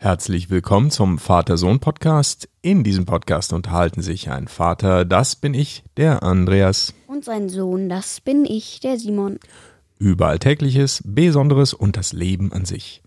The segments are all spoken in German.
Herzlich willkommen zum Vater-Sohn-Podcast. In diesem Podcast unterhalten sich ein Vater, das bin ich, der Andreas. Und sein Sohn, das bin ich, der Simon. Über Alltägliches, Besonderes und das Leben an sich.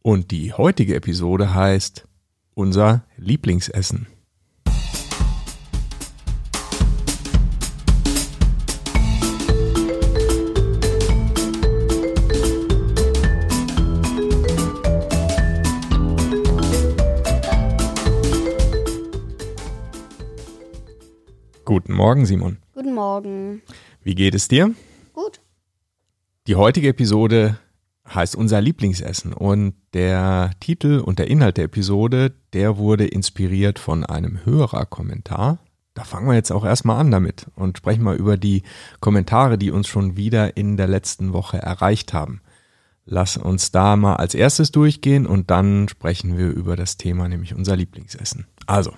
Und die heutige Episode heißt Unser Lieblingsessen. Guten Morgen, Simon. Guten Morgen. Wie geht es dir? Gut. Die heutige Episode heißt unser Lieblingsessen und der Titel und der Inhalt der Episode, der wurde inspiriert von einem Hörerkommentar. Da fangen wir jetzt auch erstmal an damit und sprechen mal über die Kommentare, die uns schon wieder in der letzten Woche erreicht haben. Lass uns da mal als erstes durchgehen und dann sprechen wir über das Thema, nämlich unser Lieblingsessen. Also,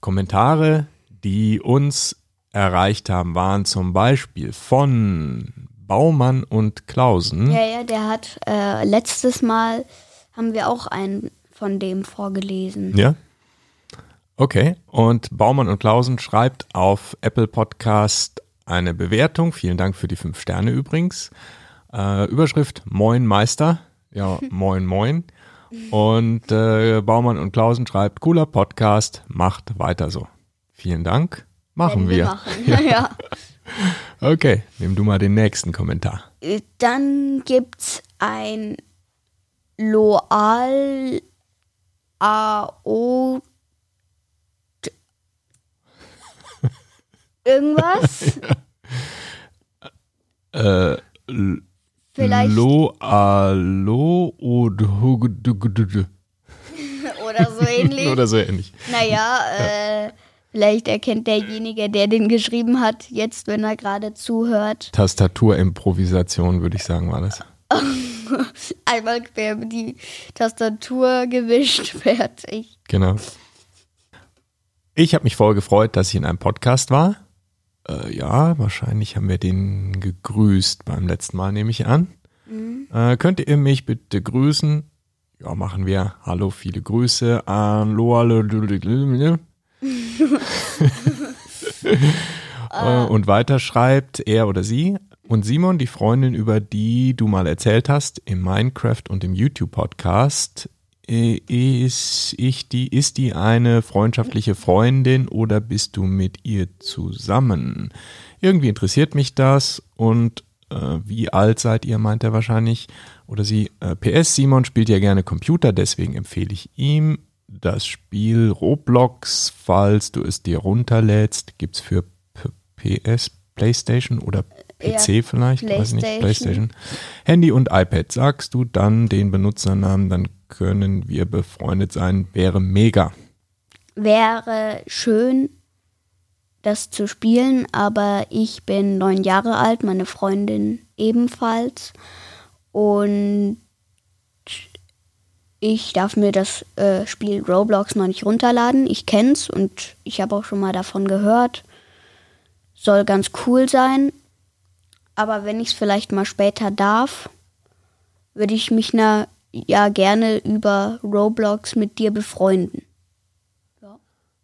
Kommentare, die uns erreicht haben, waren zum Beispiel von Baumann und Klausen. Ja, ja, der hat äh, letztes Mal haben wir auch einen von dem vorgelesen. Ja. Okay. Und Baumann und Klausen schreibt auf Apple Podcast eine Bewertung. Vielen Dank für die fünf Sterne übrigens. Äh, Überschrift Moin Meister. Ja, moin, moin. Und äh, Baumann und Klausen schreibt, cooler Podcast, macht weiter so. Vielen Dank. Machen Werden wir. machen. Ja, ja. Okay, nimm du mal den nächsten Kommentar. Äh, Dann gibt's ein Loal AO irgendwas. Äh, L- Vielleicht Lo, alo, od, hug- du- du- du- oder so ähnlich. oder so ähnlich. Naja, äh, vielleicht erkennt derjenige, der den geschrieben hat, jetzt, wenn er gerade zuhört, Tastaturimprovisation, würde ich sagen, war das. einmal quer die Tastatur gewischt, fertig. Genau. Ich habe mich voll gefreut, dass ich in einem Podcast war. Äh, ja, wahrscheinlich haben wir den gegrüßt beim letzten Mal, nehme ich an. Äh, könnt ihr mich bitte grüßen? Ja, machen wir. Hallo, viele Grüße. Hallo, hallo. Äh, Und weiter schreibt er oder sie. Und Simon, die Freundin, über die du mal erzählt hast, im Minecraft und im YouTube-Podcast, äh, ist, ich die, ist die eine freundschaftliche Freundin oder bist du mit ihr zusammen? Irgendwie interessiert mich das und äh, wie alt seid ihr, meint er wahrscheinlich. Oder sie, äh, PS, Simon spielt ja gerne Computer, deswegen empfehle ich ihm das Spiel Roblox, falls du es dir runterlädst, gibt's für P PS, Playstation oder PC Ja, vielleicht, weiß nicht, PlayStation. Playstation. Handy und iPad. Sagst du dann den Benutzernamen, dann können wir befreundet sein. Wäre mega. Wäre schön, das zu spielen, aber ich bin neun Jahre alt, meine Freundin ebenfalls. Und ich darf mir das äh, Spiel Roblox noch nicht runterladen. Ich kenn's und ich habe auch schon mal davon gehört. Soll ganz cool sein. Aber wenn ich es vielleicht mal später darf, würde ich mich na, ja gerne über Roblox mit dir befreunden.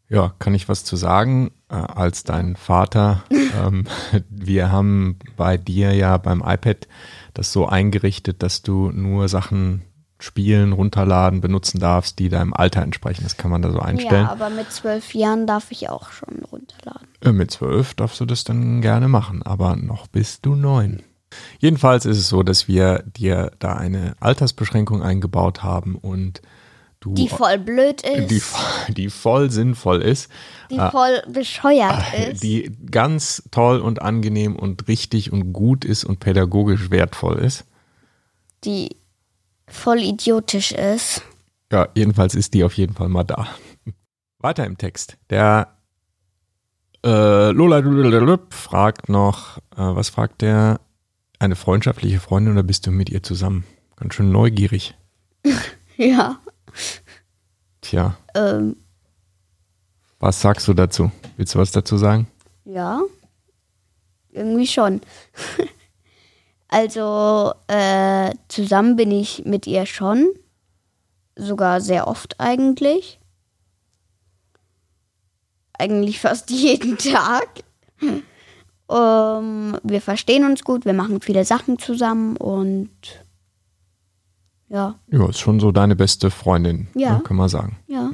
Ja, kann ich was zu sagen äh, als dein Vater? ähm, wir haben bei dir ja beim iPad das so eingerichtet, dass du nur Sachen spielen, runterladen, benutzen darfst, die deinem Alter entsprechen. Das kann man da so einstellen. Ja, aber mit zwölf Jahren darf ich auch schon runterladen. Äh, Mit zwölf darfst du das dann gerne machen, aber noch bist du neun. Jedenfalls ist es so, dass wir dir da eine Altersbeschränkung eingebaut haben und du Die voll blöd ist, die, die, die voll sinnvoll ist, voll bescheuert ist. die ganz toll und angenehm und richtig und gut ist und pädagogisch wertvoll ist. die voll idiotisch ist. Ja, jedenfalls ist die auf jeden Fall mal da. Weiter im Text. Der äh, Lola fragt noch, äh, was fragt der? Eine freundschaftliche Freundin oder bist du mit ihr zusammen? Ganz schön neugierig. Ja. Tja, Ähm, was sagst du dazu? Willst du was dazu sagen? ja. Irgendwie schon. also, äh, zusammen bin ich mit ihr schon. sogar sehr oft eigentlich. Eigentlich fast jeden Tag. Ähm, wir verstehen uns gut, wir machen viele Sachen zusammen und ja, Ja, ist schon so deine beste Freundin, Ja. ne, kann man sagen. ja.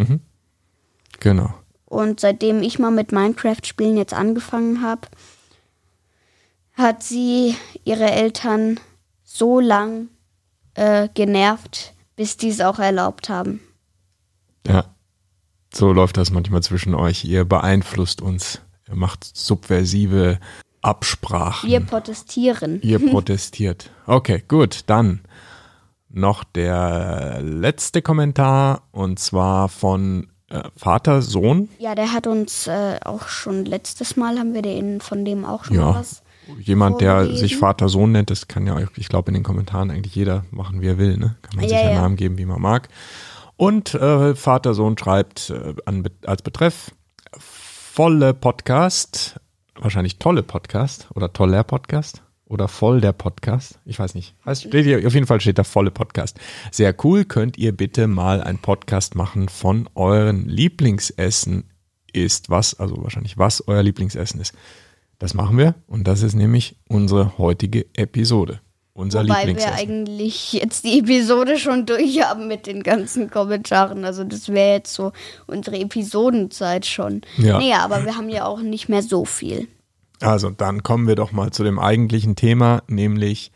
Genau. Und seitdem ich mal mit Minecraft-Spielen jetzt angefangen habe, hat sie ihre Eltern so lang äh, genervt, bis die es auch erlaubt haben. Ja. So läuft das manchmal zwischen euch. Ihr beeinflusst uns. Ihr macht subversive Absprachen. Wir protestieren. Ihr protestiert. Okay, gut. Dann noch der letzte Kommentar und zwar von äh, Vater, Sohn. Ja, der hat uns äh, auch schon letztes Mal haben wir den von dem auch schon Ja. was. Jemand, der sich Vater, Sohn nennt, das kann ja, ich glaube, in den Kommentaren eigentlich jeder machen, wie er will. Ne? Kann man Ja, sich einen ja. Namen geben, wie man mag. Und äh, Vater, Sohn schreibt äh, an, als Betreff volle Podcast, wahrscheinlich tolle Podcast oder toller Podcast oder voll der Podcast. Ich weiß nicht. Heißt, steht hier, auf jeden Fall steht da volle Podcast. Sehr cool. Könnt ihr bitte mal einen Podcast machen von euren Lieblingsessen ist was, also wahrscheinlich was euer Lieblingsessen ist. Das machen wir und das ist nämlich unsere heutige Episode. Unser Wobei wir eigentlich jetzt die Episode schon durch haben mit den ganzen Kommentaren. Also das wäre jetzt so unsere Episodenzeit schon. Ja. Naja, aber wir haben ja auch nicht mehr so viel. Also dann kommen wir doch mal zu dem eigentlichen Thema, nämlich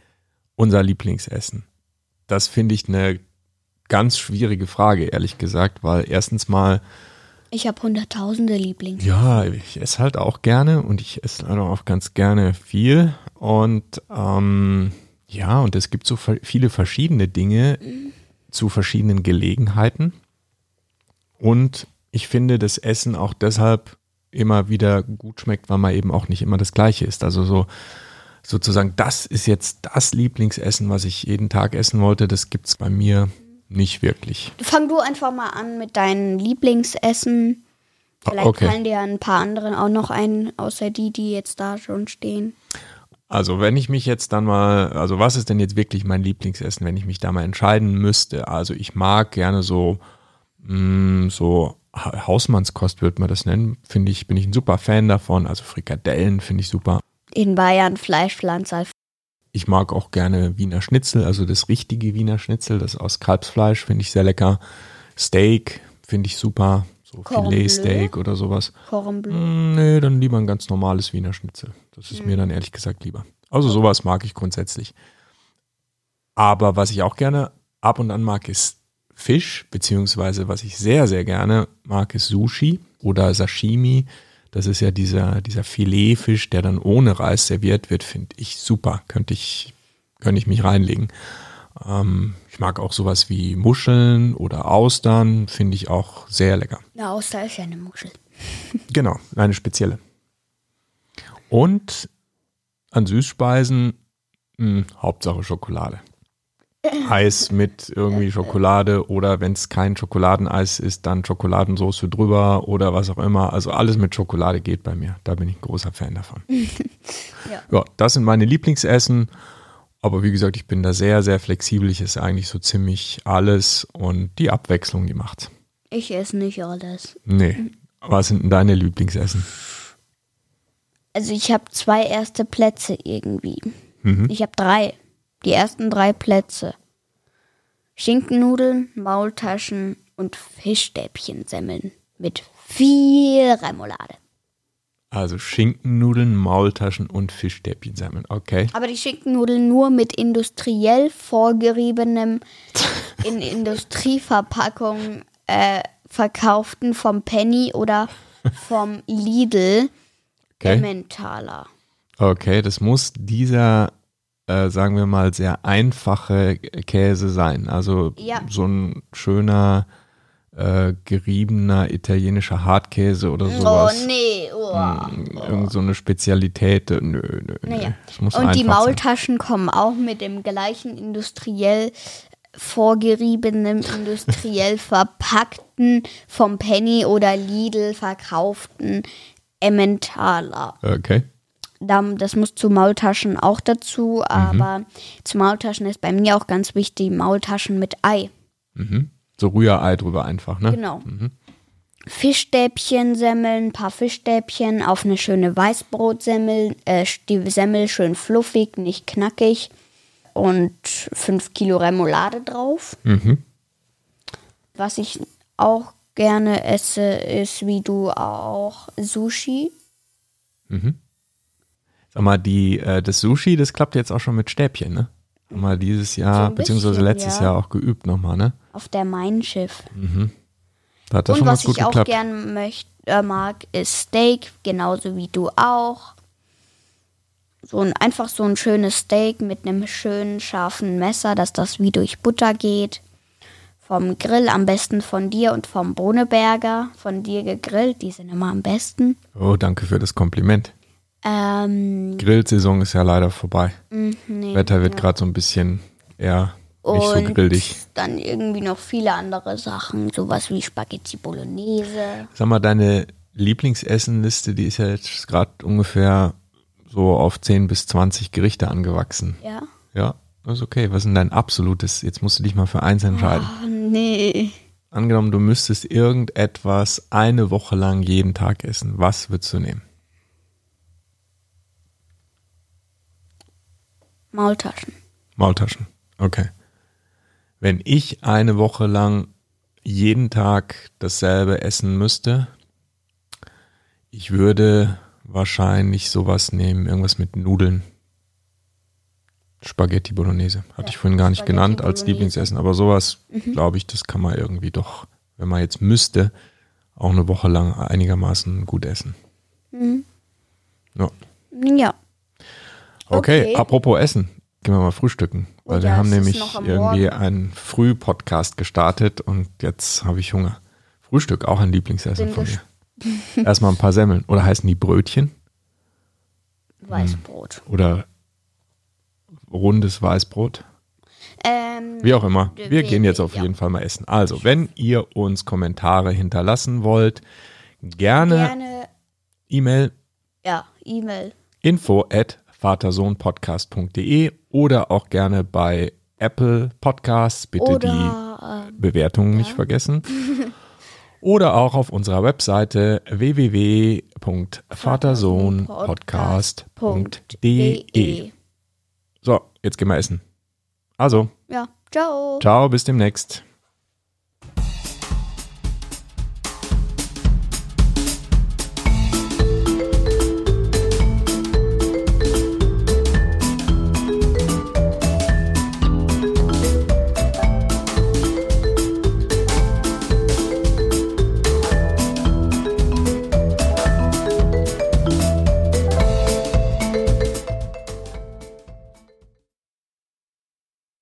unser Lieblingsessen. Das finde ich eine ganz schwierige Frage, ehrlich gesagt, weil erstens mal, Ich habe hunderttausende Lieblings. ja, ich esse halt auch gerne und ich esse halt auch ganz gerne viel und ähm, ja, und es gibt so viele verschiedene Dinge zu verschiedenen Gelegenheiten und ich finde das Essen auch deshalb immer wieder gut schmeckt, weil man eben auch nicht immer das Gleiche isst. Also so sozusagen, das ist jetzt das Lieblingsessen, was ich jeden Tag essen wollte. Das gibt's bei mir nicht wirklich. Fang du einfach mal an mit deinen Lieblingsessen. Vielleicht Okay. fallen dir ein paar anderen auch noch ein, außer die, die jetzt da schon stehen. Also wenn ich mich jetzt dann mal, also was ist denn jetzt wirklich mein Lieblingsessen, wenn ich mich da mal entscheiden müsste? Also ich mag gerne so, mh, so Ha- Hausmannskost würde man das nennen. Finde ich, bin ich ein super Fan davon. Also Frikadellen finde ich super. In Bayern Fleischpflanzer. Ich mag auch gerne Wiener Schnitzel, also das richtige Wiener Schnitzel, das aus Kalbsfleisch finde ich sehr lecker. Steak finde ich super, so Filetsteak oder sowas. Cordon Bleu. Mm, Nee, dann lieber ein ganz normales Wiener Schnitzel. Das ist mir dann ehrlich gesagt lieber. Also sowas mag ich grundsätzlich. Aber was ich auch gerne ab und an mag, ist Fisch, beziehungsweise was ich sehr, sehr gerne mag, ist Sushi oder Sashimi. Das ist ja dieser, dieser Filetfisch, der dann ohne Reis serviert wird, finde ich super. Könnte ich, könnte ich mich reinlegen. Ähm, ich mag auch sowas wie Muscheln oder Austern, finde ich auch sehr lecker. Na, Auster ist ja eine Muschel. Genau, eine spezielle. Und an Süßspeisen, mh, Hauptsache Schokolade. Eis mit irgendwie Schokolade oder wenn es kein Schokoladeneis ist, dann Schokoladensauce drüber oder was auch immer. Also alles mit Schokolade geht bei mir. Da bin ich ein großer Fan davon. Ja. ja, das sind meine Lieblingsessen. Aber wie gesagt, ich bin da sehr, sehr flexibel. Ich esse eigentlich so ziemlich alles und die Abwechslung, die macht's. Ich esse nicht alles. Nee. Was sind denn deine Lieblingsessen? Also ich habe zwei erste Plätze irgendwie. Mhm. Ich habe drei. Die ersten drei Plätze. Schinkennudeln, Maultaschen und Fischstäbchensemmeln mit viel Remoulade. Also Schinkennudeln, Maultaschen und Fischstäbchensemmeln. Okay. Aber die Schinkennudeln nur mit industriell vorgeriebenem, in Industrieverpackung äh, verkauften vom Penny oder vom Lidl Okay. Emmentaler. Okay, das muss dieser, äh, sagen wir mal, sehr einfache Käse sein. Also Ja. so ein schöner, äh, geriebener italienischer Hartkäse oder sowas. Oh nee, oh. Irgend so eine Spezialität. Nö, nö, nö. Naja. Muss Und die einfach sein. Maultaschen kommen auch mit dem gleichen industriell vorgeriebenem, industriell verpackten, vom Penny oder Lidl verkauften Emmentaler. Okay. Das muss zu Maultaschen auch dazu, Mhm. aber zu Maultaschen ist bei mir auch ganz wichtig Maultaschen mit Ei. Mhm. So Rührei drüber einfach, ne? Genau. Fischstäbchen semmeln, ein paar Fischstäbchen auf eine schöne Weißbrotsemmel, äh, die Semmel schön fluffig, nicht knackig und 5 Kilo Remoulade drauf. Mhm. Was ich auch gerne esse, ist wie du auch Sushi. Sag mal, die, äh, das Sushi, das klappt jetzt auch schon mit Stäbchen, ne? Haben wir dieses Jahr, ein beziehungsweise bisschen, letztes ja. Jahr auch geübt nochmal, ne? auf der Mein Schiff. Da hat das Und schon was ganz gut ich auch geklappt. gern möcht, äh, mag, ist Steak, genauso wie du auch. So ein, einfach so ein schönes Steak mit einem schönen scharfen Messer, dass das wie durch Butter geht. Vom Grill, am besten von dir und vom Bohneberger. Von dir gegrillt, die sind immer am besten. Oh, danke für das Kompliment. Ähm, Grillsaison ist ja leider vorbei. nee, Wetter wird gerade so ein bisschen eher nicht so und grillig. dann irgendwie noch viele andere Sachen, sowas wie Spaghetti Bolognese. Sag mal, deine Lieblingsessenliste, die ist ja jetzt gerade ungefähr so auf 10 bis 20 Gerichte angewachsen. Ja? Ja, das ist okay. Was ist denn dein absolutes? Jetzt musst du dich mal für eins entscheiden. Ach, nee. Angenommen, du müsstest irgendetwas eine Woche lang jeden Tag essen. Was würdest du nehmen? Maultaschen. Maultaschen. Okay. Wenn ich eine Woche lang jeden Tag dasselbe essen müsste, ich würde wahrscheinlich sowas nehmen, irgendwas mit Nudeln. Spaghetti Bolognese. Hatte ich vorhin gar nicht Spaghetti genannt als Bolognese. Lieblingsessen, aber sowas, glaube ich, das kann man irgendwie doch, wenn man jetzt müsste, auch eine Woche lang einigermaßen gut essen. Ja. Ja. Okay, Okay. apropos Essen, gehen wir mal frühstücken. Weil Oh wir ja, haben nämlich irgendwie Morgen. einen Früh-Podcast gestartet und jetzt habe ich Hunger. Frühstück, auch ein Lieblingsessen Bin von mir. Erstmal ein paar Semmeln. Oder heißen die Brötchen? Weißbrot. Oder rundes Weißbrot? Ähm, Wie auch immer. Wir Wir- gehen jetzt auf ja. jeden Fall mal essen. Also, wenn ihr uns Kommentare hinterlassen wollt, gerne, gerne, E-Mail ja, E-Mail. info at vatersohnpodcast.de oder auch gerne bei Apple Podcasts. Bitte die Oder, äh, Bewertungen nicht vergessen. Oder auch auf unserer Webseite www.vatersohnpodcast.de. So, jetzt gehen wir essen. Also, ja, ciao. ciao, bis demnächst.